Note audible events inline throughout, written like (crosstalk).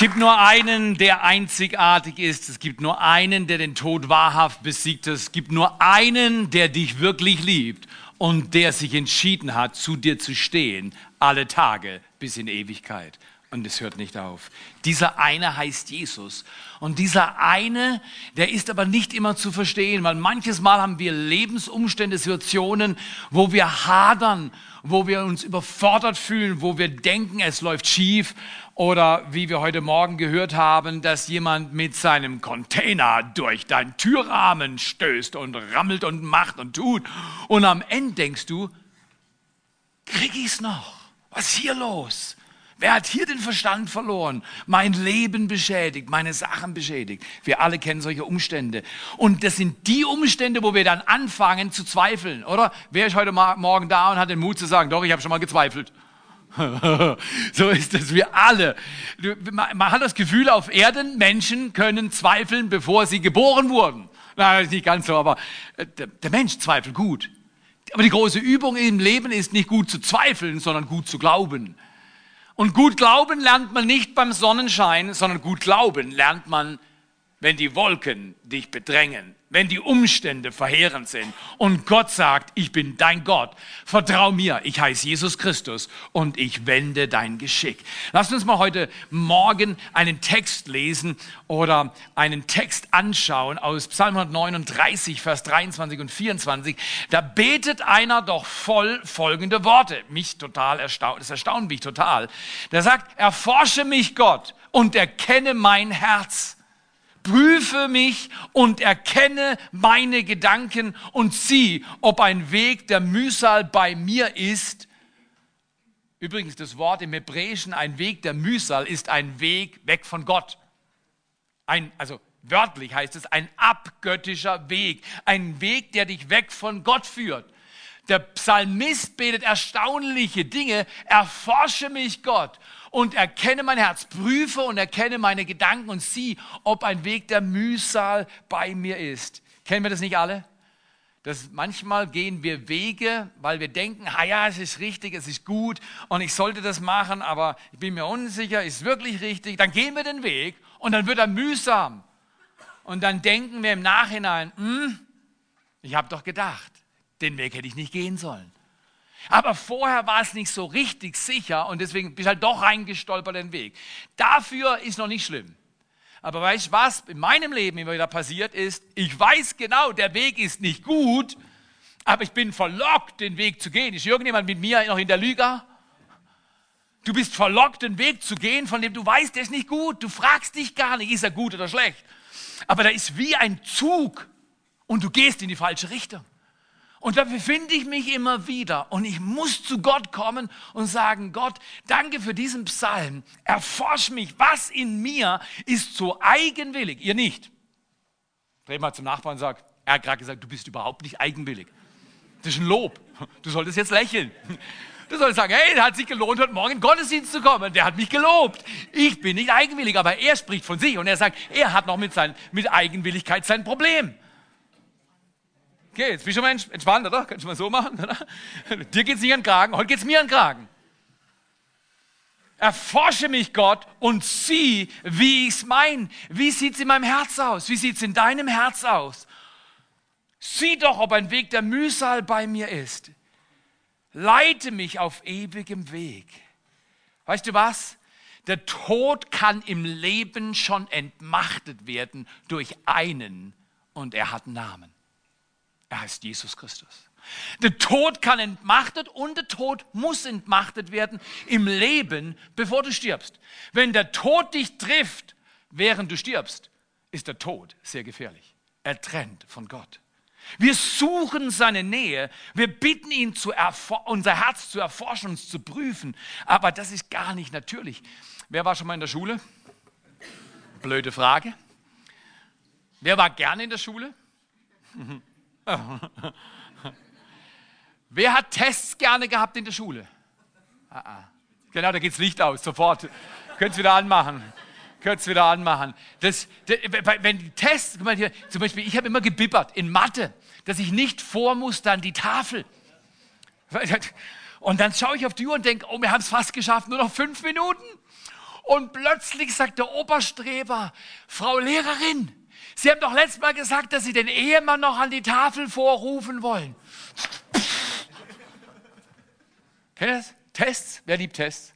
gibt nur einen, der einzigartig ist. Es gibt nur einen, der den Tod wahrhaft besiegt hat. Es gibt nur einen, der dich wirklich liebt und der sich entschieden hat, zu dir zu stehen, alle Tage bis in Ewigkeit. Und es hört nicht auf. Dieser eine heißt Jesus. Und dieser eine, der ist aber nicht immer zu verstehen, weil manches Mal haben wir Lebensumstände, Situationen, wo wir hadern, wo wir uns überfordert fühlen, wo wir denken, es läuft schief. Oder wie wir heute Morgen gehört haben, dass jemand mit seinem Container durch deinen Türrahmen stößt und rammelt und macht und tut. Und am Ende denkst du, krieg ich's noch? Was ist hier los? Wer hat hier den Verstand verloren? Mein Leben beschädigt, meine Sachen beschädigt. Wir alle kennen solche Umstände. Und das sind die Umstände, wo wir dann anfangen zu zweifeln, oder? Wer ist heute Morgen da und hat den Mut zu sagen, doch, ich habe schon mal gezweifelt. (laughs) so ist es, wir alle. Man hat das Gefühl, auf Erden, Menschen können zweifeln, bevor sie geboren wurden. Nein, nicht ganz so, aber äh, der Mensch zweifelt gut. Aber die große Übung im Leben ist nicht gut zu zweifeln, sondern gut zu glauben. Und gut glauben lernt man nicht beim Sonnenschein, sondern gut glauben lernt man, wenn die Wolken dich bedrängen, wenn die Umstände verheerend sind und Gott sagt, ich bin dein Gott, vertrau mir, ich heiße Jesus Christus und ich wende dein Geschick. Lass uns mal heute Morgen einen Text lesen oder einen Text anschauen aus Psalm 139, Vers 23 und 24. Da betet einer doch voll folgende Worte. Mich total erstaunt, das erstaunt mich total. Der sagt, erforsche mich Gott und erkenne mein Herz prüfe mich und erkenne meine Gedanken und sieh, ob ein Weg der Mühsal bei mir ist. Übrigens, das Wort im Hebräischen, ein Weg der Mühsal, ist ein Weg weg von Gott. Ein, also wörtlich heißt es, ein abgöttischer Weg. Ein Weg, der dich weg von Gott führt. Der Psalmist betet erstaunliche Dinge. Erforsche mich, Gott, und erkenne mein Herz, prüfe und erkenne meine Gedanken und sieh, ob ein Weg der Mühsal bei mir ist. Kennen wir das nicht alle? Dass manchmal gehen wir Wege, weil wir denken, ah ja, es ist richtig, es ist gut und ich sollte das machen, aber ich bin mir unsicher, ist wirklich richtig? Dann gehen wir den Weg und dann wird er mühsam. Und dann denken wir im Nachhinein, hm, ich habe doch gedacht, den Weg hätte ich nicht gehen sollen. Aber vorher war es nicht so richtig sicher und deswegen bist du halt doch reingestolpert den Weg. Dafür ist noch nicht schlimm. Aber weißt du, was in meinem Leben immer wieder passiert ist? Ich weiß genau, der Weg ist nicht gut, aber ich bin verlockt, den Weg zu gehen. Ist irgendjemand mit mir noch in der Lüge? Du bist verlockt, den Weg zu gehen, von dem du weißt, der ist nicht gut. Du fragst dich gar nicht, ist er gut oder schlecht. Aber da ist wie ein Zug und du gehst in die falsche Richtung. Und da befinde ich mich immer wieder. Und ich muss zu Gott kommen und sagen, Gott, danke für diesen Psalm. Erforsch mich, was in mir ist so eigenwillig. Ihr nicht. Dreh mal zum Nachbarn und sag, er hat gerade gesagt, du bist überhaupt nicht eigenwillig. Das ist ein Lob. Du solltest jetzt lächeln. Du solltest sagen, hey, hat sich gelohnt, heute Morgen in Gottesdienst zu kommen. Der hat mich gelobt. Ich bin nicht eigenwillig, aber er spricht von sich und er sagt, er hat noch mit, sein, mit Eigenwilligkeit sein Problem. Okay, jetzt bist du mal entspannt, oder? Kannst du mal so machen, oder? (laughs) Dir geht es nicht an den Kragen, heute geht es mir an den Kragen. Erforsche mich, Gott, und sieh, wie ich es meine. Wie sieht es in meinem Herz aus? Wie sieht es in deinem Herz aus? Sieh doch, ob ein Weg der Mühsal bei mir ist. Leite mich auf ewigem Weg. Weißt du was? Der Tod kann im Leben schon entmachtet werden durch einen und er hat Namen. Er heißt Jesus Christus. Der Tod kann entmachtet und der Tod muss entmachtet werden im Leben, bevor du stirbst. Wenn der Tod dich trifft, während du stirbst, ist der Tod sehr gefährlich. Er trennt von Gott. Wir suchen seine Nähe. Wir bitten ihn, unser Herz zu erforschen, uns zu prüfen. Aber das ist gar nicht natürlich. Wer war schon mal in der Schule? Blöde Frage. Wer war gerne in der Schule? (laughs) (laughs) Wer hat Tests gerne gehabt in der Schule? Ah, ah. Genau, da geht das Licht aus, sofort. Könnt es wieder anmachen. Könnt es wieder anmachen. Das, das, wenn die Tests, guck mal hier, zum Beispiel, ich habe immer gebibbert in Mathe, dass ich nicht vor muss dann die Tafel. Und dann schaue ich auf die Uhr und denke, oh, wir haben es fast geschafft, nur noch fünf Minuten. Und plötzlich sagt der Oberstreber, Frau Lehrerin, Sie haben doch letztes Mal gesagt, dass Sie den Ehemann noch an die Tafel vorrufen wollen. (laughs) Kennt ihr das? Tests? Wer liebt Tests?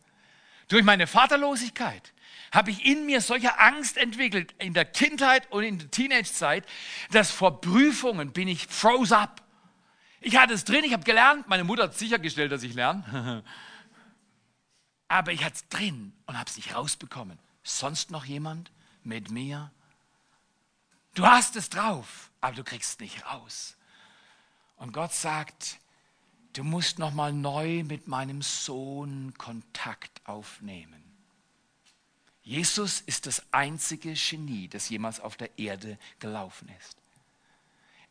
Durch meine Vaterlosigkeit habe ich in mir solche Angst entwickelt, in der Kindheit und in der Teenagezeit, dass vor Prüfungen bin ich froze up. Ich hatte es drin, ich habe gelernt, meine Mutter hat sichergestellt, dass ich lerne. (laughs) Aber ich hatte es drin und habe es nicht rausbekommen. Sonst noch jemand mit mir? Du hast es drauf, aber du kriegst es nicht raus. Und Gott sagt, du musst noch mal neu mit meinem Sohn Kontakt aufnehmen. Jesus ist das einzige Genie, das jemals auf der Erde gelaufen ist.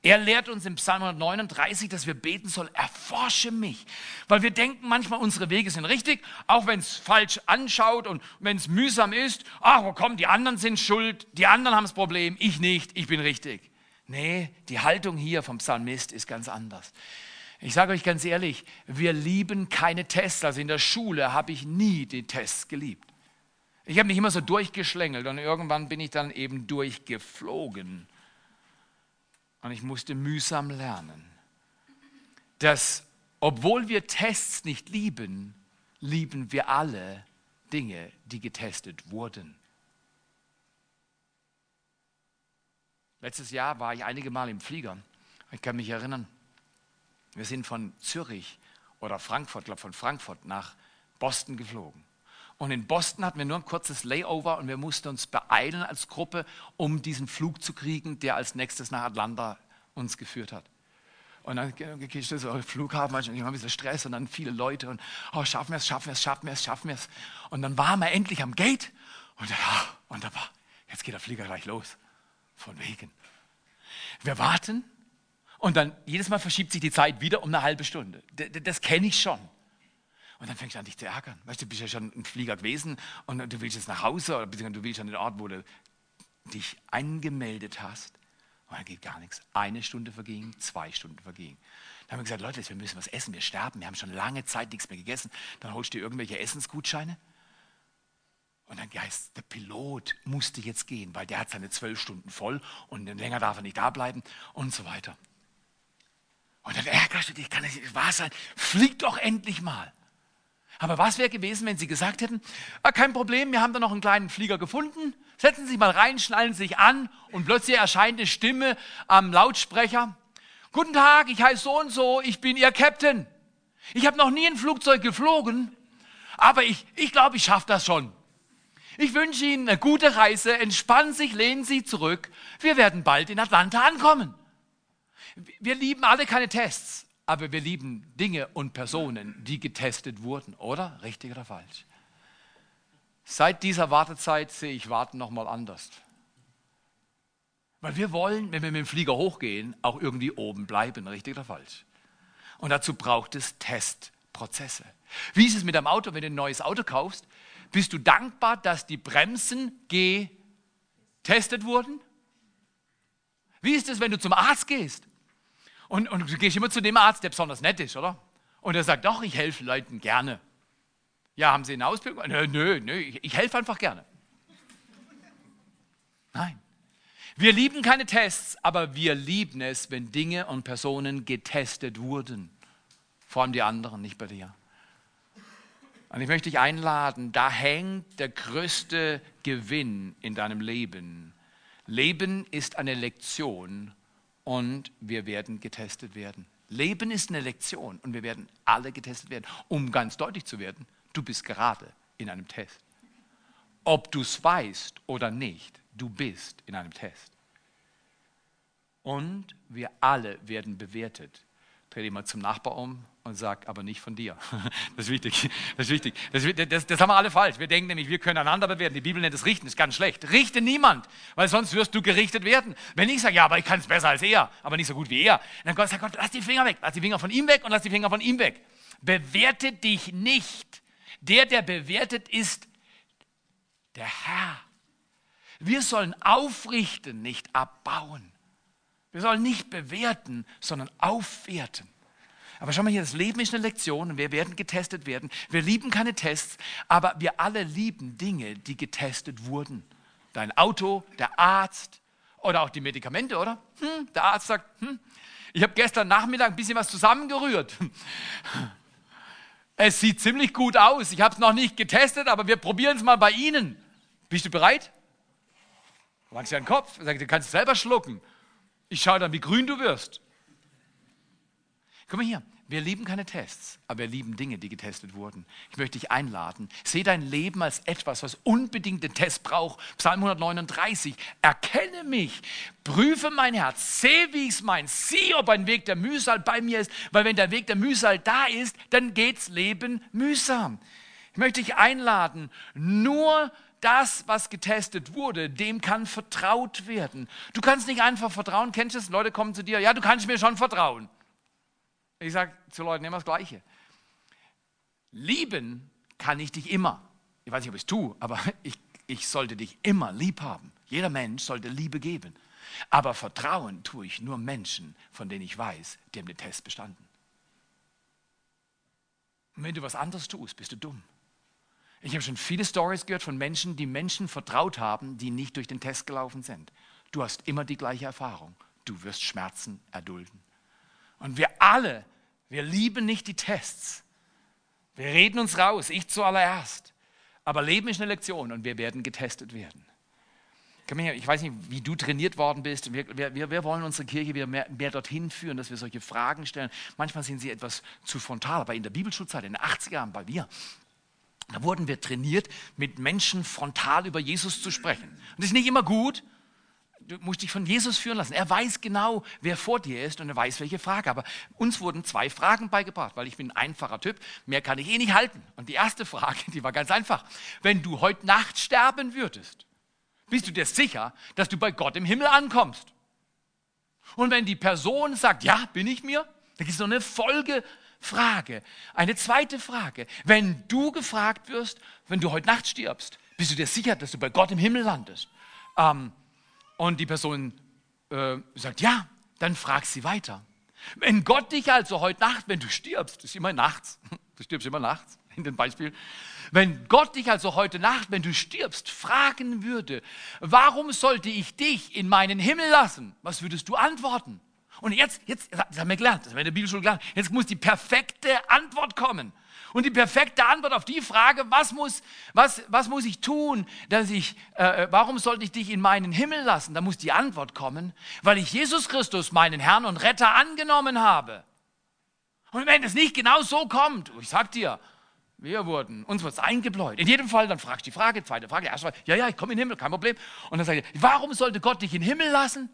Er lehrt uns im Psalm 139, dass wir beten sollen, erforsche mich. Weil wir denken manchmal, unsere Wege sind richtig, auch wenn es falsch anschaut und wenn es mühsam ist. Ach, wo kommen, die anderen sind schuld, die anderen haben das Problem, ich nicht, ich bin richtig. Nee, die Haltung hier vom Psalmist ist ganz anders. Ich sage euch ganz ehrlich, wir lieben keine Tests. Also in der Schule habe ich nie die Tests geliebt. Ich habe mich immer so durchgeschlängelt und irgendwann bin ich dann eben durchgeflogen. Und ich musste mühsam lernen, dass obwohl wir Tests nicht lieben, lieben wir alle Dinge, die getestet wurden. Letztes Jahr war ich einige Mal im Flieger. Ich kann mich erinnern, wir sind von Zürich oder Frankfurt, glaube von Frankfurt nach Boston geflogen. Und in Boston hatten wir nur ein kurzes Layover und wir mussten uns beeilen als Gruppe, um diesen Flug zu kriegen, der als nächstes nach Atlanta uns geführt hat. Und dann gehst du so Flughafen, ich habe ein bisschen Stress und dann viele Leute und oh, schaffen wir es, schaffen wir es, schaffen wir es, schaffen wir es. Und dann waren wir endlich am Gate und ja, wunderbar, jetzt geht der Flieger gleich los. Von wegen. Wir warten und dann jedes Mal verschiebt sich die Zeit wieder um eine halbe Stunde. Das kenne ich schon. Und dann fängst du an, dich zu ärgern. Weißt du, du bist ja schon im Flieger gewesen und du willst jetzt nach Hause oder du willst an den Ort, wo du dich angemeldet hast. Und dann geht gar nichts. Eine Stunde verging, zwei Stunden vergingen. Dann haben wir gesagt, Leute, wir müssen was essen, wir sterben, wir haben schon lange Zeit nichts mehr gegessen. Dann holst du dir irgendwelche Essensgutscheine. Und dann heißt der Pilot musste jetzt gehen, weil der hat seine zwölf Stunden voll und länger darf er nicht da bleiben und so weiter. Und dann ärgerst du dich, kann das nicht wahr sein? Flieg doch endlich mal. Aber was wäre gewesen, wenn Sie gesagt hätten, ah, kein Problem, wir haben da noch einen kleinen Flieger gefunden, setzen Sie sich mal rein, schnallen Sie sich an und plötzlich erscheint eine Stimme am Lautsprecher. Guten Tag, ich heiße so und so, ich bin Ihr Captain. Ich habe noch nie ein Flugzeug geflogen, aber ich, ich glaube, ich schaffe das schon. Ich wünsche Ihnen eine gute Reise, entspannen Sie sich, lehnen Sie zurück. Wir werden bald in Atlanta ankommen. Wir lieben alle keine Tests, aber wir lieben Dinge und Personen, die getestet wurden, oder? Richtig oder falsch? Seit dieser Wartezeit sehe ich Warten nochmal anders. Weil wir wollen, wenn wir mit dem Flieger hochgehen, auch irgendwie oben bleiben, richtig oder falsch? Und dazu braucht es Testprozesse. Wie ist es mit deinem Auto, wenn du ein neues Auto kaufst? Bist du dankbar, dass die Bremsen getestet wurden? Wie ist es, wenn du zum Arzt gehst? Und, und du gehst immer zu dem Arzt, der besonders nett ist, oder? Und er sagt, doch, ich helfe Leuten gerne. Ja, haben Sie eine Ausbildung? Nö, nö, nö, ich, ich helfe einfach gerne. Nein. Wir lieben keine Tests, aber wir lieben es, wenn Dinge und Personen getestet wurden. Vor allem die anderen, nicht bei dir. Und ich möchte dich einladen, da hängt der größte Gewinn in deinem Leben. Leben ist eine Lektion und wir werden getestet werden. Leben ist eine Lektion und wir werden alle getestet werden. Um ganz deutlich zu werden, du bist gerade in einem Test. Ob du es weißt oder nicht, du bist in einem Test. Und wir alle werden bewertet. Dreh dich mal zum Nachbar um und sag, aber nicht von dir. (laughs) Das ist wichtig. Das ist wichtig. Das, das, das, haben wir alle falsch. Wir denken nämlich, wir können einander bewerten. Die Bibel nennt es richten, das ist ganz schlecht. Richte niemand, weil sonst wirst du gerichtet werden. Wenn ich sage, ja, aber ich kann es besser als er, aber nicht so gut wie er, dann sagt Gott, lass die Finger weg, lass die Finger von ihm weg und lass die Finger von ihm weg. Bewerte dich nicht. Der, der bewertet, ist der Herr. Wir sollen aufrichten, nicht abbauen. Wir sollen nicht bewerten, sondern aufwerten. Aber schau mal hier, das Leben ist eine Lektion und wir werden getestet werden. Wir lieben keine Tests, aber wir alle lieben Dinge, die getestet wurden. Dein Auto, der Arzt oder auch die Medikamente, oder? Hm, der Arzt sagt, hm, ich habe gestern Nachmittag ein bisschen was zusammengerührt. (laughs) Es sieht ziemlich gut aus. Ich habe es noch nicht getestet, aber wir probieren es mal bei Ihnen. Bist du bereit? Machst ja den Kopf. Sag, du kannst selber schlucken. Ich schaue dann, wie grün du wirst. Guck mal hier. Wir lieben keine Tests, aber wir lieben Dinge, die getestet wurden. Ich möchte dich einladen. Sehe dein Leben als etwas, was unbedingt den Test braucht. Psalm 139. Erkenne mich, prüfe mein Herz, sehe, wie ich es meine, sieh, ob ein Weg der Mühsal bei mir ist, weil wenn der Weg der Mühsal da ist, dann geht's Leben mühsam. Ich möchte dich einladen, nur das, was getestet wurde, dem kann vertraut werden. Du kannst nicht einfach vertrauen. Kennst du es? Leute kommen zu dir, ja, du kannst mir schon vertrauen. Ich sage zu Leuten immer das Gleiche. Lieben kann ich dich immer. Ich weiß nicht, ob ich es tue, aber (laughs) ich, ich sollte dich immer lieb haben. Jeder Mensch sollte Liebe geben. Aber Vertrauen tue ich nur Menschen, von denen ich weiß, die haben den Test bestanden. Und wenn du was anderes tust, bist du dumm. Ich habe schon viele Stories gehört von Menschen, die Menschen vertraut haben, die nicht durch den Test gelaufen sind. Du hast immer die gleiche Erfahrung. Du wirst Schmerzen erdulden. Und wir alle wir lieben nicht die Tests. Wir reden uns raus, ich zuallererst. Aber Leben ist eine Lektion und wir werden getestet werden. Ich weiß nicht, wie du trainiert worden bist. Wir, wir, wir wollen unsere Kirche wieder mehr, mehr, dorthin führen, dass wir solche Fragen stellen. Manchmal sind sie etwas zu frontal, aber in der Bibelschulzeit, in den 80er Jahren bei mir, da wurden wir trainiert, mit Menschen frontal über Jesus zu sprechen. Und das ist nicht immer gut, du musst dich von Jesus führen lassen. Er weiß genau, wer vor dir ist und er weiß, welche Frage. Aber uns wurden zwei Fragen beigebracht, weil ich bin ein einfacher Typ. Mehr kann ich eh nicht halten. Und die erste Frage, (laughs) die war ganz einfach. Wenn du heute Nacht sterben würdest, bist du dir sicher, dass du bei Gott im Himmel ankommst? Und wenn die Person sagt, ja, bin ich mir, dann gibt es noch eine Folgefrage. Eine zweite Frage. Wenn du gefragt wirst, wenn du heute Nacht stirbst, bist du dir sicher, dass du bei Gott im Himmel landest? Ähm, und die Person äh, sagt, ja, dann frag sie weiter. Wenn Gott dich also heute Nacht, wenn du stirbst, ist immer nachts, (laughs) du stirbst immer nachts (laughs) in dem Beispiel, wenn Gott dich also heute Nacht, wenn du stirbst, fragen würde, warum sollte ich dich in meinen Himmel lassen? Was würdest du antworten? Und jetzt, jetzt, das haben wir gelernt, das haben wir in der Bibelschule gelernt, jetzt muss die perfekte Antwort kommen. Und die perfekte Antwort auf die Frage, was muss, was, was muss ich tun, dass ich, äh, warum sollte ich dich in meinen Himmel lassen? Da muss die Antwort kommen, weil ich Jesus Christus, meinen Herrn und Retter, angenommen habe. Und wenn es nicht genau so kommt, ich sag dir, wir wurden, uns wird es eingebläut. In jedem Fall, dann fragst du die Frage, zweite Frage, erste Frage, ja, ja, ich komme in den Himmel, kein Problem. Und dann sage ich, warum sollte Gott dich in den Himmel lassen?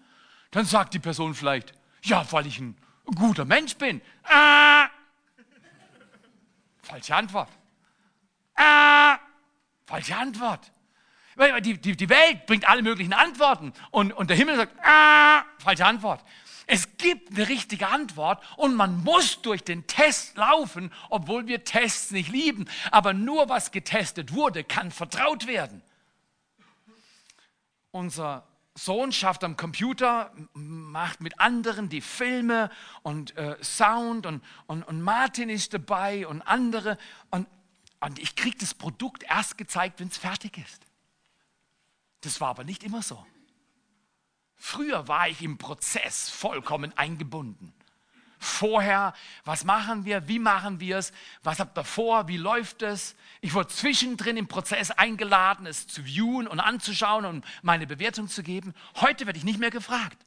Dann sagt die Person vielleicht, ja, weil ich ein guter Mensch bin. Ah, Falsche Antwort. Ah, falsche Antwort. Die, die, die Welt bringt alle möglichen Antworten und, und der Himmel sagt, ah, falsche Antwort. Es gibt eine richtige Antwort und man muss durch den Test laufen, obwohl wir Tests nicht lieben. Aber nur was getestet wurde, kann vertraut werden. Unser Sohn schafft am Computer, macht mit anderen die Filme und äh, Sound und, und, und Martin ist dabei und andere. Und, und ich kriege das Produkt erst gezeigt, wenn es fertig ist. Das war aber nicht immer so. Früher war ich im Prozess vollkommen eingebunden vorher, was machen wir, wie machen wir es, was habt ihr vor, wie läuft es. Ich wurde zwischendrin im Prozess eingeladen, es zu viewen und anzuschauen und meine Bewertung zu geben. Heute werde ich nicht mehr gefragt.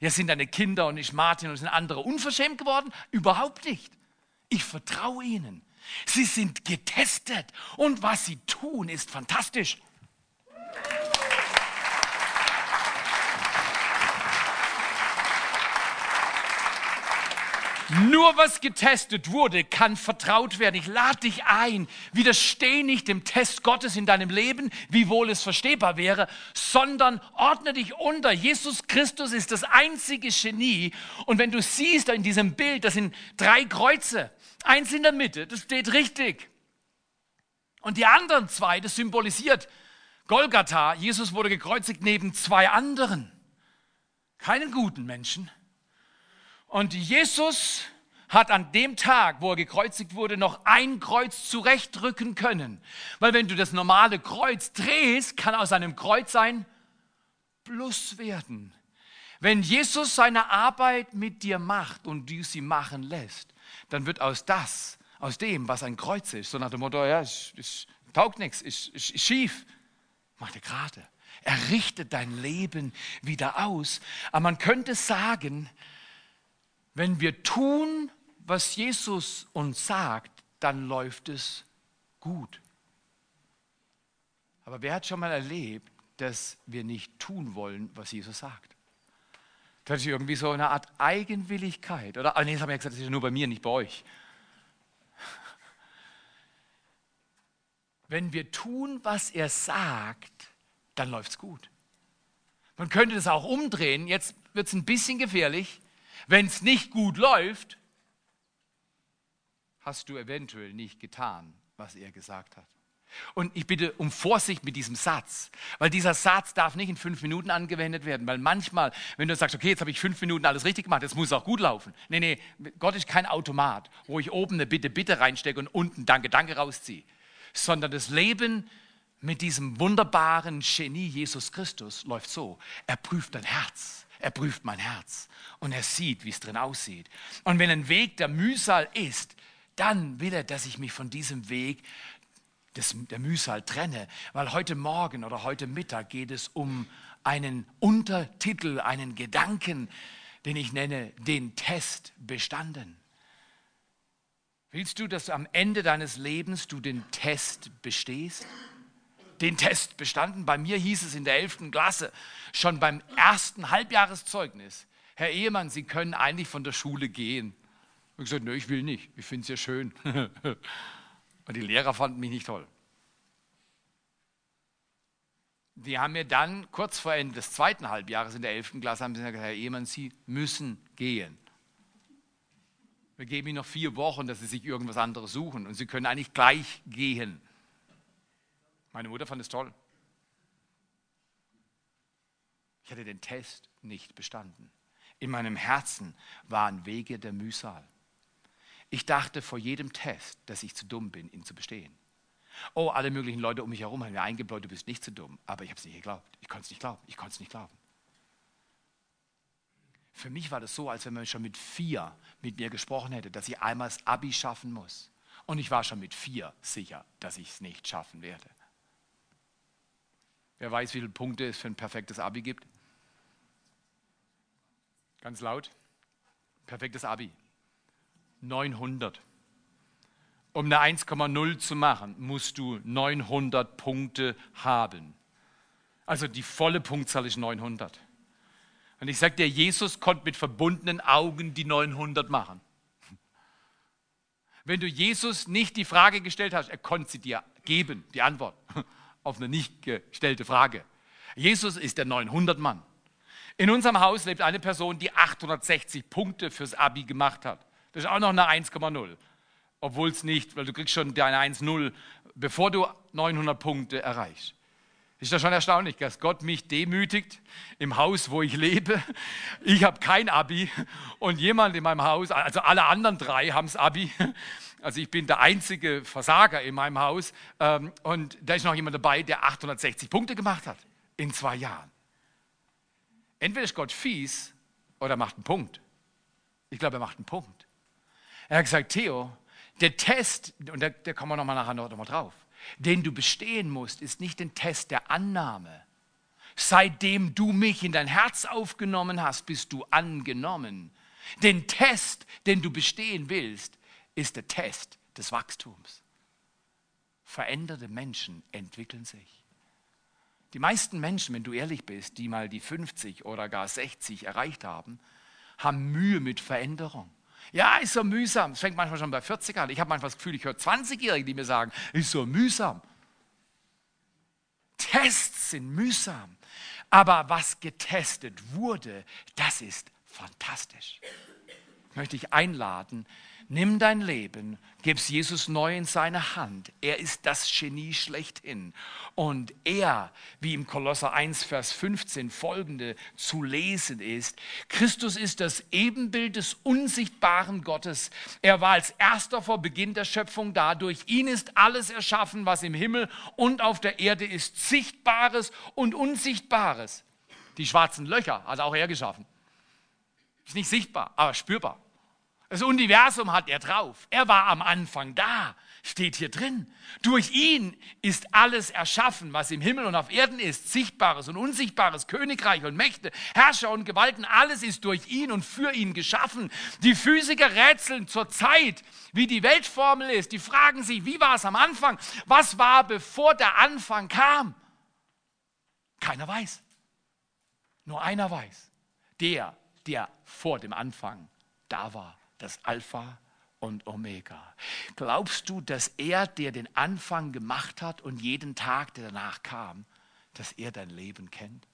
Ja, sind deine Kinder und ich Martin und sind andere unverschämt geworden? Überhaupt nicht. Ich vertraue ihnen. Sie sind getestet und was sie tun, ist fantastisch. Nur was getestet wurde, kann vertraut werden. Ich lade dich ein. Widersteh nicht dem Test Gottes in deinem Leben, wiewohl es verstehbar wäre, sondern ordne dich unter. Jesus Christus ist das einzige Genie. Und wenn du siehst in diesem Bild, das sind drei Kreuze. Eins in der Mitte, das steht richtig. Und die anderen zwei, das symbolisiert Golgatha. Jesus wurde gekreuzigt neben zwei anderen. Keinen guten Menschen und Jesus hat an dem Tag, wo er gekreuzigt wurde, noch ein Kreuz zurechtrücken können. Weil wenn du das normale Kreuz drehst, kann aus einem Kreuz ein Plus werden. Wenn Jesus seine Arbeit mit dir macht und du sie machen lässt, dann wird aus das, aus dem, was ein Kreuz ist, so nach dem Motto, ja, es, es taugt nichts, ist, ist, ist schief, macht er gerade. Er richtet dein Leben wieder aus. Aber man könnte sagen, wenn wir tun, was Jesus uns sagt, dann läuft es gut. Aber wer hat schon mal erlebt, dass wir nicht tun wollen, was Jesus sagt? Das ist irgendwie so eine Art Eigenwilligkeit. Oder, ah, nee, das haben wir ja gesagt, das ist nur bei mir, nicht bei euch. (laughs) Wenn wir tun, was er sagt, dann läuft es gut. Man könnte das auch umdrehen. Jetzt wird es ein bisschen gefährlich. Wenn es nicht gut läuft, hast du eventuell nicht getan, was er gesagt hat. Und ich bitte um Vorsicht mit diesem Satz, weil dieser Satz darf nicht in fünf Minuten angewendet werden, weil manchmal, wenn du sagst, okay, jetzt habe ich fünf Minuten alles richtig gemacht, jetzt muss es auch gut laufen. Nee, nee, Gott ist kein Automat, wo ich oben eine Bitte, Bitte reinstecke und unten Danke, Danke rausziehe, sondern das Leben mit diesem wunderbaren Genie Jesus Christus läuft so, er prüft dein Herz. Er prüft mein Herz und er sieht, wie es drin aussieht. Und wenn ein Weg der Mühsal ist, dann will er, dass ich mich von diesem Weg des, der Mühsal trenne, weil heute Morgen oder heute Mittag geht es um einen Untertitel, einen Gedanken, den ich nenne, den Test bestanden. Willst du, dass am Ende deines Lebens du den Test bestehst? Den Test bestanden. Bei mir hieß es in der 11. Klasse, schon beim ersten Halbjahreszeugnis, Herr Ehemann, Sie können eigentlich von der Schule gehen. Ich gesagt, nö, ich will nicht. Ich finde es ja schön. (laughs) Und die Lehrer fanden mich nicht toll. Die haben mir dann kurz vor Ende des zweiten Halbjahres in der 11. Klasse haben gesagt, Herr Ehemann, Sie müssen gehen. Wir geben Ihnen noch vier Wochen, dass Sie sich irgendwas anderes suchen und Sie können eigentlich gleich gehen. Meine Mutter fand es toll. Ich hatte den Test nicht bestanden. In meinem Herzen waren Wege der Mühsal. Ich dachte vor jedem Test, dass ich zu dumm bin, ihn zu bestehen. Oh, alle möglichen Leute um mich herum haben mir eingebläut, du bist nicht zu dumm. Aber ich habe es nicht geglaubt. Ich konnte es nicht glauben. Ich konnte es nicht glauben. Für mich war das so, als wenn man schon mit vier mit mir gesprochen hätte, dass ich einmal das Abi schaffen muss. Und ich war schon mit vier sicher, dass ich es nicht schaffen werde. Wer weiß, wie viele Punkte es für ein perfektes Abi gibt? Ganz laut. Perfektes Abi. 900. Um eine 1,0 zu machen, musst du 900 Punkte haben. Also die volle Punktzahl ist 900. Und ich sage dir, Jesus konnte mit verbundenen Augen die 900 machen. Wenn du Jesus nicht die Frage gestellt hast, er konnte sie dir geben, die Antwort auf eine nicht gestellte Frage. Jesus ist der 900-Mann. In unserem Haus lebt eine Person, die 860 Punkte fürs Abi gemacht hat. Das ist auch noch eine 1,0. Obwohl es nicht, weil du kriegst schon deine 1,0, bevor du 900 Punkte erreichst. Ist das schon erstaunlich, dass Gott mich demütigt im Haus, wo ich lebe? Ich habe kein Abi und jemand in meinem Haus, also alle anderen drei haben das Abi. Also ich bin der einzige Versager in meinem Haus ähm, und da ist noch jemand dabei, der 860 Punkte gemacht hat in zwei Jahren. Entweder ist Gott fies oder macht einen Punkt. Ich glaube, er macht einen Punkt. Er hat gesagt, Theo, der Test, und da, da kommen wir nochmal nachher noch mal drauf, den du bestehen musst, ist nicht den Test der Annahme. Seitdem du mich in dein Herz aufgenommen hast, bist du angenommen. Den Test, den du bestehen willst, ist der Test des Wachstums. Veränderte Menschen entwickeln sich. Die meisten Menschen, wenn du ehrlich bist, die mal die 50 oder gar 60 erreicht haben, haben Mühe mit Veränderung. Ja, ist so mühsam. Es fängt manchmal schon bei 40 an. Ich habe manchmal das Gefühl, ich höre 20-Jährige, die mir sagen, ist so mühsam. Tests sind mühsam. Aber was getestet wurde, das ist fantastisch. Ich möchte dich einladen, Nimm dein Leben, gib's Jesus neu in seine Hand. Er ist das Genie schlechthin. Und er, wie im Kolosser 1, Vers 15 folgende zu lesen ist, Christus ist das Ebenbild des unsichtbaren Gottes. Er war als erster vor Beginn der Schöpfung da. Durch ihn ist alles erschaffen, was im Himmel und auf der Erde ist, Sichtbares und Unsichtbares. Die schwarzen Löcher hat auch er geschaffen. Ist nicht sichtbar, aber spürbar. Das Universum hat er drauf. Er war am Anfang da, steht hier drin. Durch ihn ist alles erschaffen, was im Himmel und auf Erden ist, Sichtbares und Unsichtbares, Königreich und Mächte, Herrscher und Gewalten, alles ist durch ihn und für ihn geschaffen. Die Physiker rätseln zur Zeit, wie die Weltformel ist. Die fragen sich, wie war es am Anfang? Was war, bevor der Anfang kam? Keiner weiß. Nur einer weiß. Der, der vor dem Anfang da war das Alpha und Omega. Glaubst du, dass er, der den Anfang gemacht hat und jeden Tag, der danach kam, dass er dein Leben kennt?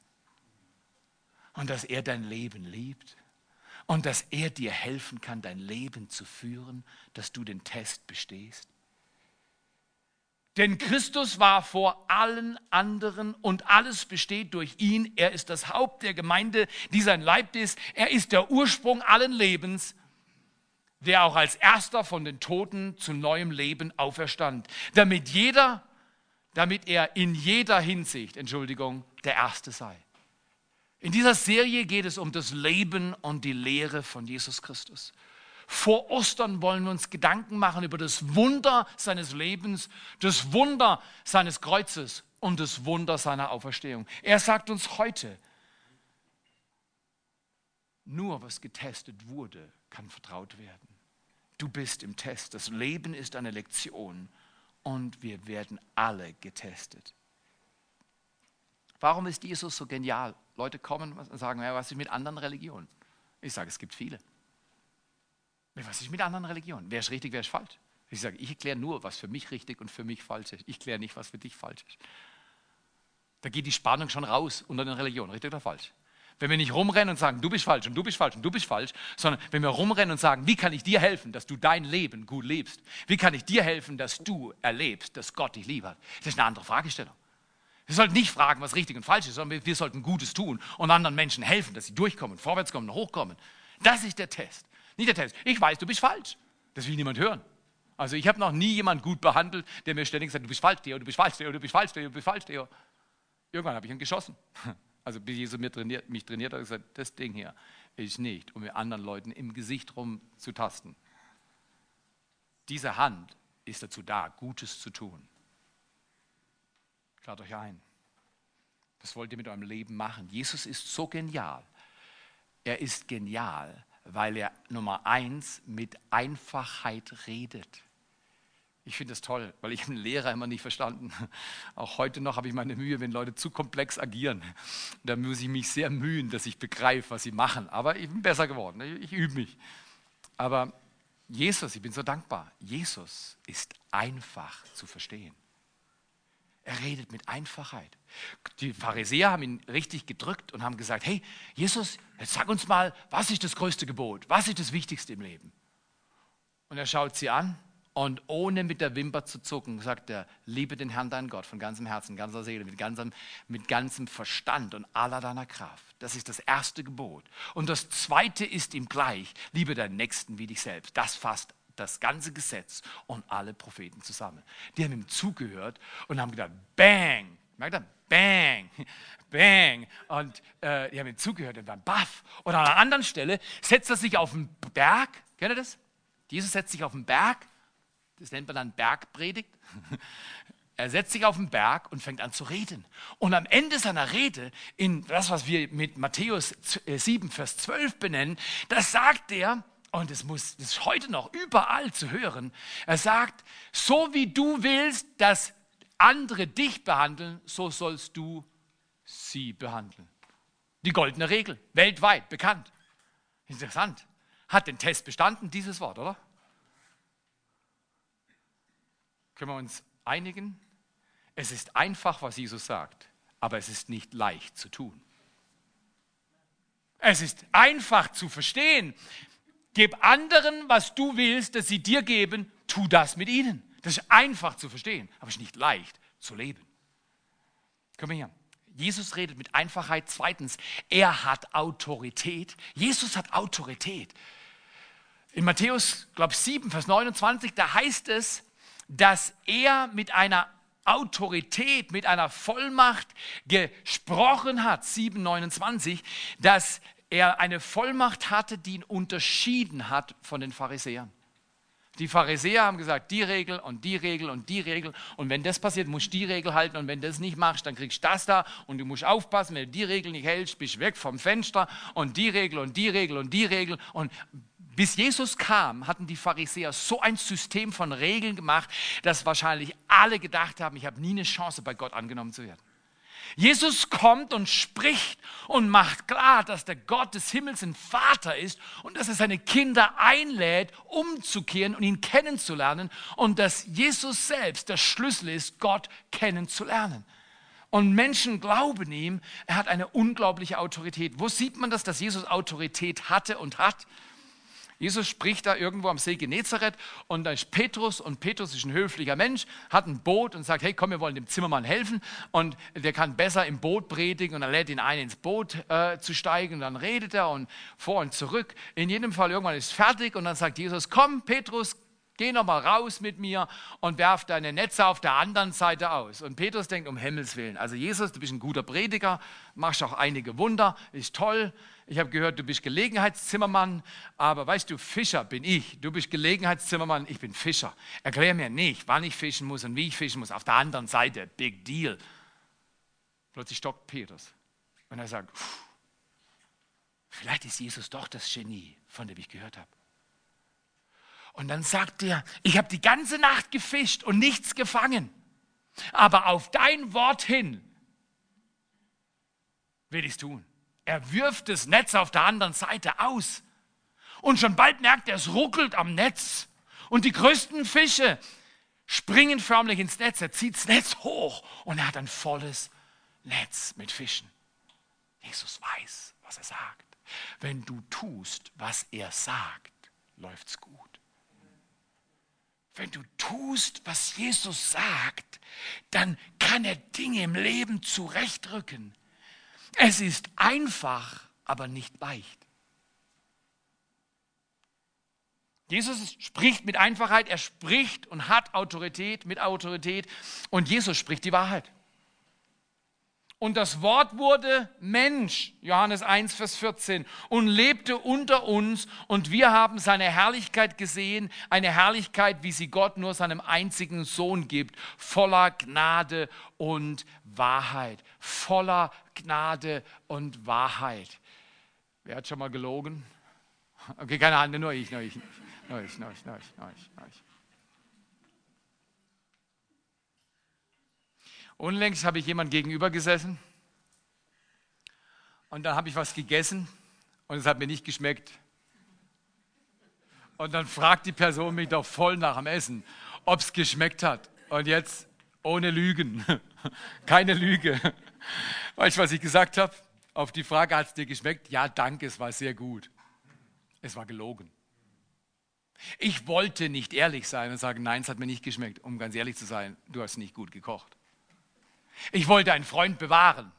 Und dass er dein Leben liebt? Und dass er dir helfen kann, dein Leben zu führen, dass du den Test bestehst? Denn Christus war vor allen anderen und alles besteht durch ihn. Er ist das Haupt der Gemeinde, die sein Leib ist. Er ist der Ursprung allen Lebens der auch als erster von den Toten zu neuem Leben auferstand, damit jeder, damit er in jeder Hinsicht, Entschuldigung, der Erste sei. In dieser Serie geht es um das Leben und die Lehre von Jesus Christus. Vor Ostern wollen wir uns Gedanken machen über das Wunder seines Lebens, das Wunder seines Kreuzes und das Wunder seiner Auferstehung. Er sagt uns heute, nur was getestet wurde, kann vertraut werden. Du bist im Test. Das Leben ist eine Lektion und wir werden alle getestet. Warum ist Jesus so genial? Leute kommen und sagen, ja, was ist mit anderen Religionen? Ich sage, es gibt viele. Was ist mit anderen Religionen? Wer ist richtig, wer ist falsch? Ich sage, ich erkläre nur, was für mich richtig und für mich falsch ist. Ich kläre nicht, was für dich falsch ist. Da geht die Spannung schon raus unter den Religionen, richtig oder falsch? Wenn wir nicht rumrennen und sagen, du bist falsch und du bist falsch und du bist falsch, sondern wenn wir rumrennen und sagen, wie kann ich dir helfen, dass du dein Leben gut lebst? Wie kann ich dir helfen, dass du erlebst, dass Gott dich lieb hat? Das ist eine andere Fragestellung. Wir sollten nicht fragen, was richtig und falsch ist, sondern wir sollten Gutes tun und anderen Menschen helfen, dass sie durchkommen, vorwärts kommen, hochkommen. Das ist der Test. Nicht der Test. Ich weiß, du bist falsch. Das will niemand hören. Also ich habe noch nie jemanden gut behandelt, der mir ständig sagt, du bist falsch, Theo, du bist falsch, Theo, du bist falsch, Theo, du bist falsch, Theo. Irgendwann habe ich ihn geschossen. (laughs) Also bis Jesus mich trainiert, mich trainiert hat, gesagt, das Ding hier ist nicht, um mit anderen Leuten im Gesicht rum zu tasten. Diese Hand ist dazu da, Gutes zu tun. Schaut euch ein. Was wollt ihr mit eurem Leben machen? Jesus ist so genial. Er ist genial, weil er Nummer eins mit Einfachheit redet. Ich finde das toll, weil ich (laughs) einen Lehrer immer nicht verstanden. Auch heute noch habe ich meine Mühe, wenn Leute zu komplex agieren. Da muss ich mich sehr mühen, dass ich begreife, was sie machen. Aber ich bin besser geworden. Ich übe mich. Aber Jesus, ich bin so dankbar. Jesus ist einfach zu verstehen. Er redet mit Einfachheit. Die Pharisäer haben ihn richtig gedrückt und haben gesagt: Hey, Jesus, jetzt sag uns mal, was ist das größte Gebot? Was ist das Wichtigste im Leben? Und er schaut sie an und ohne mit der Wimper zu zucken, sagt er, liebe den Herrn, deinen Gott, von ganzem Herzen, ganzer Seele, mit ganzem, mit ganzem Verstand und aller deiner Kraft. Das ist das erste Gebot. Und das zweite ist ihm gleich, liebe deinen Nächsten wie dich selbst. Das fasst das ganze Gesetz und alle Propheten zusammen. Die haben ihm zugehört und haben gedacht, bang, merkt ihr? Bang, (laughs) bang. Und äh, die haben ihm zugehört und waren baff. Und an einer anderen Stelle setzt er sich auf den Berg. Kennt ihr das? Jesus setzt sich auf den Berg das nennt man dann Bergpredigt. (laughs) Er setzt sich auf den Berg und fängt an zu reden. Und am Ende seiner Rede, in das, was wir mit Matthäus 7, äh, Vers 12 benennen, da sagt er, und es muss, das ist heute noch überall zu hören, er sagt, so wie du willst, dass andere dich behandeln, so sollst du sie behandeln. Die goldene Regel, weltweit bekannt. Interessant. Hat den Test bestanden, dieses Wort, oder? Können wir uns einigen? Es ist einfach, was Jesus sagt, aber es ist nicht leicht zu tun. Es ist einfach zu verstehen. Gib anderen, was du willst, dass sie dir geben, tu das mit ihnen. Das ist einfach zu verstehen, aber es ist nicht leicht zu leben. Komm her. Jesus redet mit Einfachheit. Zweitens, er hat Autorität. Jesus hat Autorität. In Matthäus, glaube ich, 7, Vers 29, da heißt es, dass er mit einer Autorität, mit einer Vollmacht gesprochen hat, 7, 29, dass er eine Vollmacht hatte, die ihn unterschieden hat von den Pharisäern. Die Pharisäer haben gesagt, die Regel und die Regel und die Regel. Und wenn das passiert, musst du die Regel halten. Und wenn du das nicht machst, dann kriegst du das da. Und du musst aufpassen, wenn du die Regel nicht hältst, bist du weg vom Fenster. Und die Regel und die Regel und die Regel. Und bis Jesus kam, hatten die Pharisäer so ein System von Regeln gemacht, dass wahrscheinlich alle gedacht haben, ich habe nie eine Chance, bei Gott angenommen zu werden. Jesus kommt und spricht und macht klar, dass der Gott des Himmels ein Vater ist und dass er seine Kinder einlädt, umzukehren und ihn kennenzulernen und dass Jesus selbst der Schlüssel ist, Gott kennenzulernen. Und Menschen glauben ihm, er hat eine unglaubliche Autorität. Wo sieht man das, dass Jesus Autorität hatte und hat? Jesus spricht da irgendwo am See Genezareth und da ist Petrus und Petrus ist ein höflicher Mensch, hat ein Boot und sagt, hey komm, wir wollen dem Zimmermann helfen und der kann besser im Boot predigen und er lädt ihn ein, ins Boot äh, zu steigen und dann redet er und vor und zurück. In jedem Fall irgendwann ist fertig und dann sagt Jesus, komm Petrus, geh noch mal raus mit mir und werf deine Netze auf der anderen Seite aus. Und Petrus denkt, um Himmels Willen, also Jesus, du bist ein guter Prediger, machst auch einige Wunder, ist toll, ich habe gehört, du bist Gelegenheitszimmermann, aber weißt du, Fischer bin ich. Du bist Gelegenheitszimmermann, ich bin Fischer. Erklär mir nicht, wann ich fischen muss und wie ich fischen muss. Auf der anderen Seite, big deal. Plötzlich stockt Petrus und er sagt, vielleicht ist Jesus doch das Genie, von dem ich gehört habe. Und dann sagt er, ich habe die ganze Nacht gefischt und nichts gefangen. Aber auf dein Wort hin will ich es tun. Er wirft das Netz auf der anderen Seite aus. Und schon bald merkt er, es ruckelt am Netz. Und die größten Fische springen förmlich ins Netz. Er zieht das Netz hoch und er hat ein volles Netz mit Fischen. Jesus weiß, was er sagt. Wenn du tust, was er sagt, läuft's gut. Wenn du tust, was Jesus sagt, dann kann er Dinge im Leben zurechtrücken. Es ist einfach, aber nicht leicht. Jesus spricht mit Einfachheit, er spricht und hat Autorität mit Autorität und Jesus spricht die Wahrheit. Und das Wort wurde Mensch, Johannes 1, Vers 14, und lebte unter uns und wir haben seine Herrlichkeit gesehen, eine Herrlichkeit, wie sie Gott nur seinem einzigen Sohn gibt, voller Gnade und Wahrheit. Voller Gnade und Wahrheit. Wer hat schon mal gelogen? Okay, keine Hand, nur ich, nur ich, nur ich, nur ich, nur ich, nur ich, nur ich. Unlängst habe ich jemand gegenüber gesessen und dann habe ich was gegessen und es hat mir nicht geschmeckt. Und dann fragt die Person mich doch voll nach dem Essen, ob es geschmeckt hat. Und jetzt ohne Lügen, (laughs) keine Lüge. Weißt du, was ich gesagt habe? Auf die Frage, hat es dir geschmeckt? Ja, danke, es war sehr gut. Es war gelogen. Ich wollte nicht ehrlich sein und sagen, nein, es hat mir nicht geschmeckt. Um ganz ehrlich zu sein, du hast nicht gut gekocht. Ich wollte einen Freund bewahren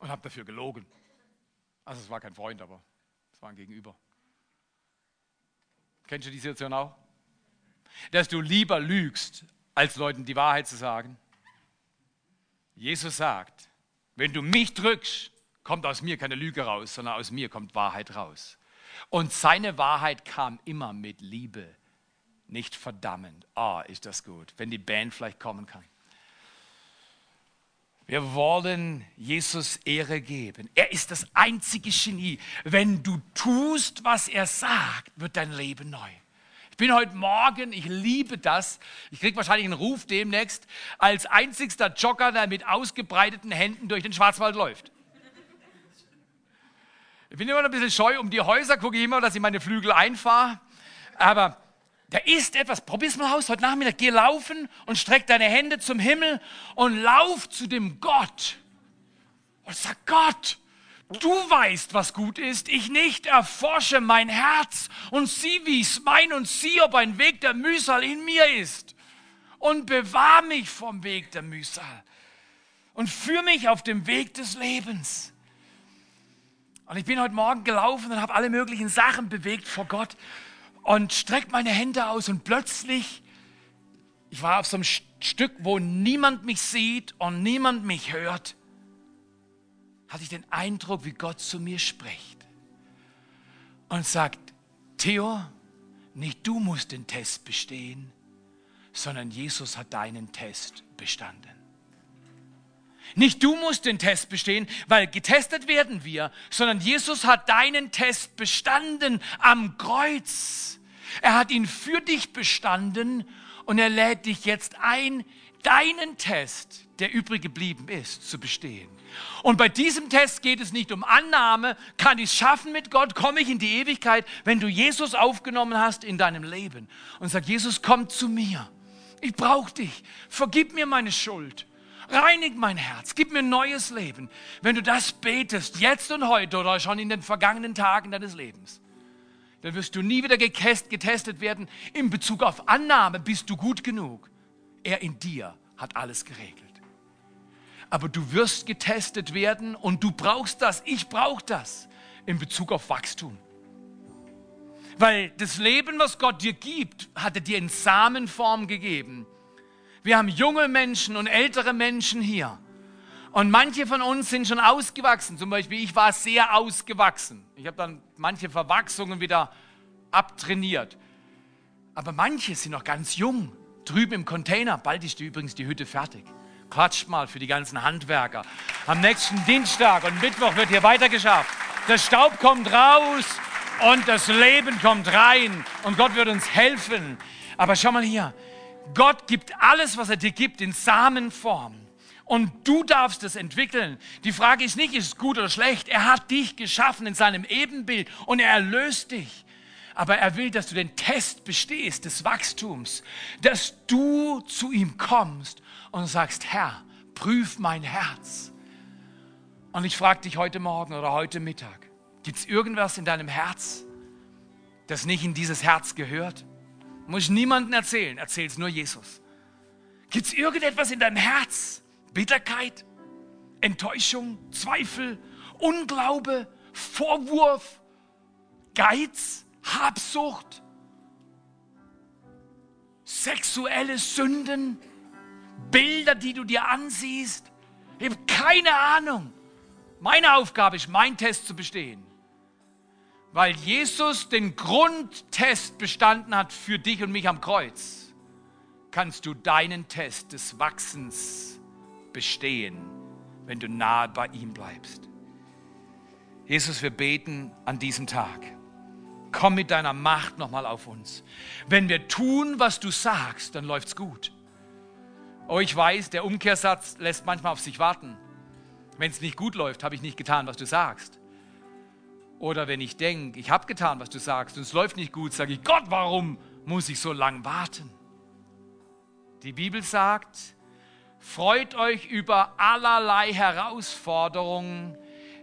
und habe dafür gelogen. Also es war kein Freund, aber es war ein Gegenüber. Kennst du die Situation auch? Dass du lieber lügst, als Leuten die Wahrheit zu sagen. Jesus sagt, wenn du mich drückst, kommt aus mir keine Lüge raus, sondern aus mir kommt Wahrheit raus. Und seine Wahrheit kam immer mit Liebe, nicht verdammend. Ah, oh, ist das gut, wenn die Band vielleicht kommen kann. Wir wollen Jesus Ehre geben. Er ist das einzige Genie. Wenn du tust, was er sagt, wird dein Leben neu. Ich bin heute Morgen, ich liebe das. Ich kriege wahrscheinlich einen Ruf demnächst als einzigster Jogger, der mit ausgebreiteten Händen durch den Schwarzwald läuft. Ich bin immer noch ein bisschen scheu um die Häuser, gucke ich immer, dass ich meine Flügel einfahre. Aber da ist etwas. Probier's mal aus heute Nachmittag. Geh laufen und streck deine Hände zum Himmel und lauf zu dem Gott. Und sag Gott, Du weißt, was gut ist, ich nicht. Erforsche mein Herz und sieh, wie ich's mein und sieh, ob ein Weg der Mühsal in mir ist. Und bewahr mich vom Weg der Mühsal und führ mich auf dem Weg des Lebens. Und ich bin heute Morgen gelaufen und habe alle möglichen Sachen bewegt vor Gott und streckt meine Hände aus und plötzlich, ich war auf so einem Stück, wo niemand mich sieht und niemand mich hört, hatte ich den Eindruck, wie Gott zu mir spricht und sagt, Theo, nicht du musst den Test bestehen, sondern Jesus hat deinen Test bestanden. Nicht du musst den Test bestehen, weil getestet werden wir, sondern Jesus hat deinen Test bestanden am Kreuz. Er hat ihn für dich bestanden und er lädt dich jetzt ein, deinen Test, der übrig geblieben ist, zu bestehen. Und bei diesem Test geht es nicht um Annahme, kann ich es schaffen mit Gott, komme ich in die Ewigkeit, wenn du Jesus aufgenommen hast in deinem Leben und sag, Jesus, komm zu mir. Ich brauche dich. Vergib mir meine Schuld. Reinig mein Herz, gib mir neues Leben. Wenn du das betest, jetzt und heute oder schon in den vergangenen Tagen deines Lebens, dann wirst du nie wieder getestet werden in Bezug auf Annahme, bist du gut genug. Er in dir hat alles geregelt. Aber du wirst getestet werden und du brauchst das, ich brauche das in Bezug auf Wachstum. Weil das Leben, was Gott dir gibt, hat er dir in Samenform gegeben. Wir haben junge Menschen und ältere Menschen hier. Und manche von uns sind schon ausgewachsen. Zum Beispiel, ich war sehr ausgewachsen. Ich habe dann manche Verwachsungen wieder abtrainiert. Aber manche sind noch ganz jung. Drüben im Container. Bald ist die, übrigens die Hütte fertig. Klatscht mal für die ganzen Handwerker. Am nächsten Dienstag und Mittwoch wird hier weitergeschafft. Der Staub kommt raus und das Leben kommt rein. Und Gott wird uns helfen. Aber schau mal hier. Gott gibt alles, was er dir gibt, in Samenform. Und du darfst es entwickeln. Die Frage ist nicht, ist es gut oder schlecht. Er hat dich geschaffen in seinem Ebenbild und er erlöst dich. Aber er will, dass du den Test bestehst des Wachstums, dass du zu ihm kommst und sagst, Herr, prüf mein Herz. Und ich frage dich heute Morgen oder heute Mittag, gibt es irgendwas in deinem Herz, das nicht in dieses Herz gehört? Muss ich niemandem erzählen, erzähl es nur Jesus. Gibt es irgendetwas in deinem Herz? Bitterkeit, Enttäuschung, Zweifel, Unglaube, Vorwurf, Geiz, Habsucht, sexuelle Sünden, Bilder, die du dir ansiehst. Ich habe keine Ahnung. Meine Aufgabe ist, meinen Test zu bestehen weil Jesus den Grundtest bestanden hat für dich und mich am Kreuz, kannst du deinen Test des Wachsens bestehen, wenn du nahe bei ihm bleibst. Jesus, wir beten an diesem Tag. Komm mit deiner Macht nochmal auf uns. Wenn wir tun, was du sagst, dann läuft's gut. Oh, ich weiß, der Umkehrsatz lässt manchmal auf sich warten. Wenn es nicht gut läuft, habe ich nicht getan, was du sagst. Oder wenn ich denke, ich habe getan, was du sagst und es läuft nicht gut, sage ich, Gott, warum muss ich so lang warten? Die Bibel sagt, freut euch über allerlei Herausforderungen,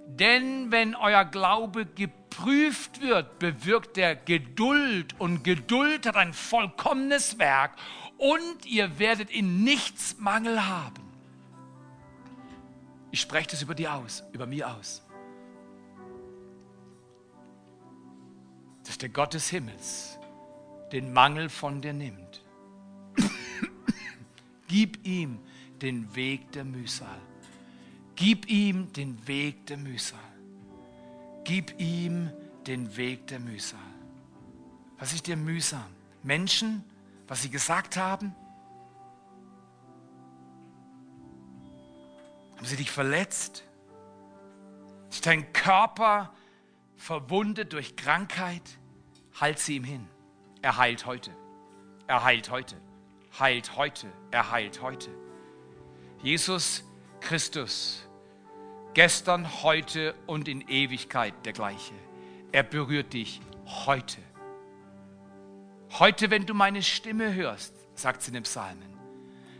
denn wenn euer Glaube geprüft wird, bewirkt er Geduld und Geduld hat ein vollkommenes Werk und ihr werdet in nichts Mangel haben. Ich spreche das über dir aus, über mir aus. Dass der Gott des Himmels den Mangel von dir nimmt. Gib ihm den Weg der Mühsal. Gib ihm den Weg der Mühsal. Gib ihm den Weg der Mühsal. Was ist dir mühsam? Menschen, was sie gesagt haben? Haben sie dich verletzt? Ist dein Körper verwundet durch Krankheit? Halt sie ihm hin. Er heilt heute. Er heilt heute. Heilt heute. Er heilt heute. Jesus Christus, gestern, heute und in Ewigkeit der gleiche. Er berührt dich heute. Heute, wenn du meine Stimme hörst, sagt sie in den Psalmen,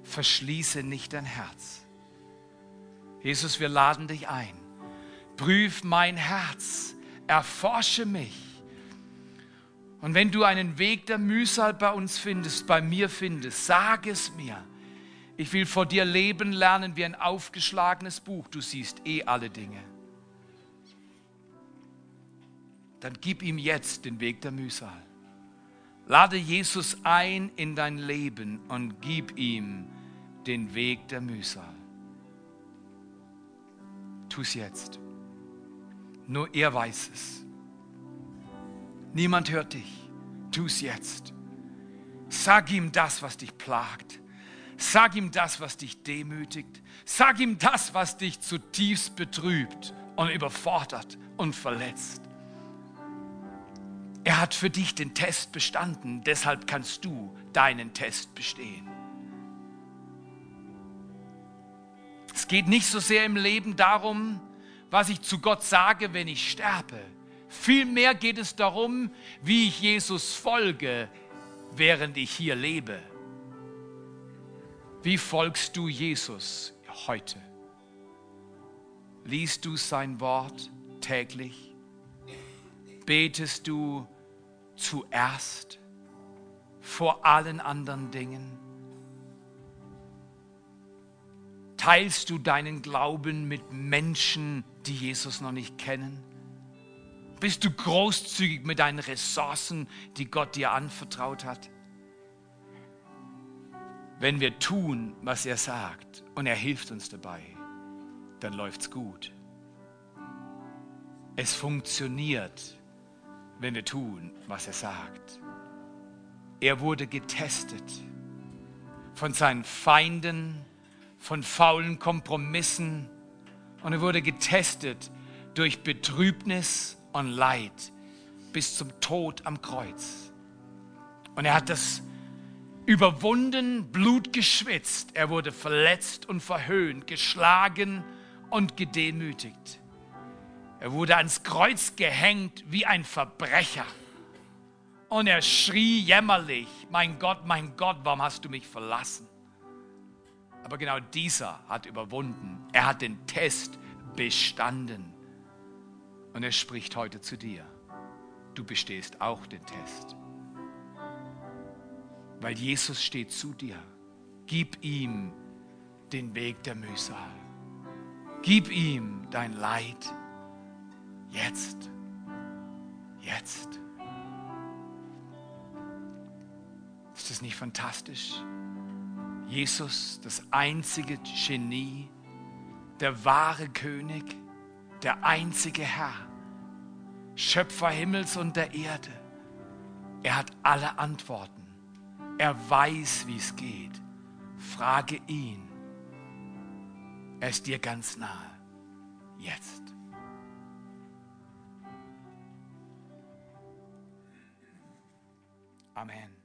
verschließe nicht dein Herz. Jesus, wir laden dich ein Prüf mein Herz, erforsche mich. Und wenn du einen Weg der Mühsal bei uns findest, bei mir findest, sag es mir. Ich will vor dir leben lernen wie ein aufgeschlagenes Buch. Du siehst eh alle Dinge. Dann gib ihm jetzt den Weg der Mühsal. Lade Jesus ein in dein Leben und gib ihm den Weg der Mühsal. Tu es jetzt. Nur er weiß es. Niemand hört dich. Tu es jetzt. Sag ihm das, was dich plagt. Sag ihm das, was dich demütigt. Sag ihm das, was dich zutiefst betrübt und überfordert und verletzt. Er hat für dich den Test bestanden, deshalb kannst du deinen Test bestehen. Es geht nicht so sehr im Leben darum, was ich zu Gott sage, wenn ich sterbe. Vielmehr geht es darum, wie ich Jesus folge, während ich hier lebe. Wie folgst du Jesus heute? Liest du sein Wort täglich? Betest du zuerst vor allen anderen Dingen? Teilst du deinen Glauben mit Menschen, die Jesus noch nicht kennen? Bist du großzügig mit deinen Ressourcen, die Gott dir anvertraut hat? Wenn wir tun, was er sagt und er hilft uns dabei, dann läuft's gut. Es funktioniert, wenn wir tun, was er sagt. Er wurde getestet von seinen Feinden, von faulen Kompromissen und er wurde getestet durch Betrübnis und Leid bis zum Tod am Kreuz. Und er hat das überwunden, Blut geschwitzt. Er wurde verletzt und verhöhnt, geschlagen und gedemütigt. Er wurde ans Kreuz gehängt wie ein Verbrecher. Und er schrie jämmerlich, mein Gott, mein Gott, warum hast du mich verlassen? Aber genau dieser hat überwunden. Er hat den Test bestanden. Und er spricht heute zu dir. Du bestehst auch den Test. Weil Jesus steht zu dir. Gib ihm den Weg der Mühsal. Gib ihm dein Leid. Jetzt. Jetzt. Ist das nicht fantastisch? Jesus, das einzige Genie, der wahre König, der einzige Herr, Schöpfer Himmels und der Erde. Er hat alle Antworten. Er weiß, wie es geht. Frage ihn. Er ist dir ganz nahe. Jetzt. Amen.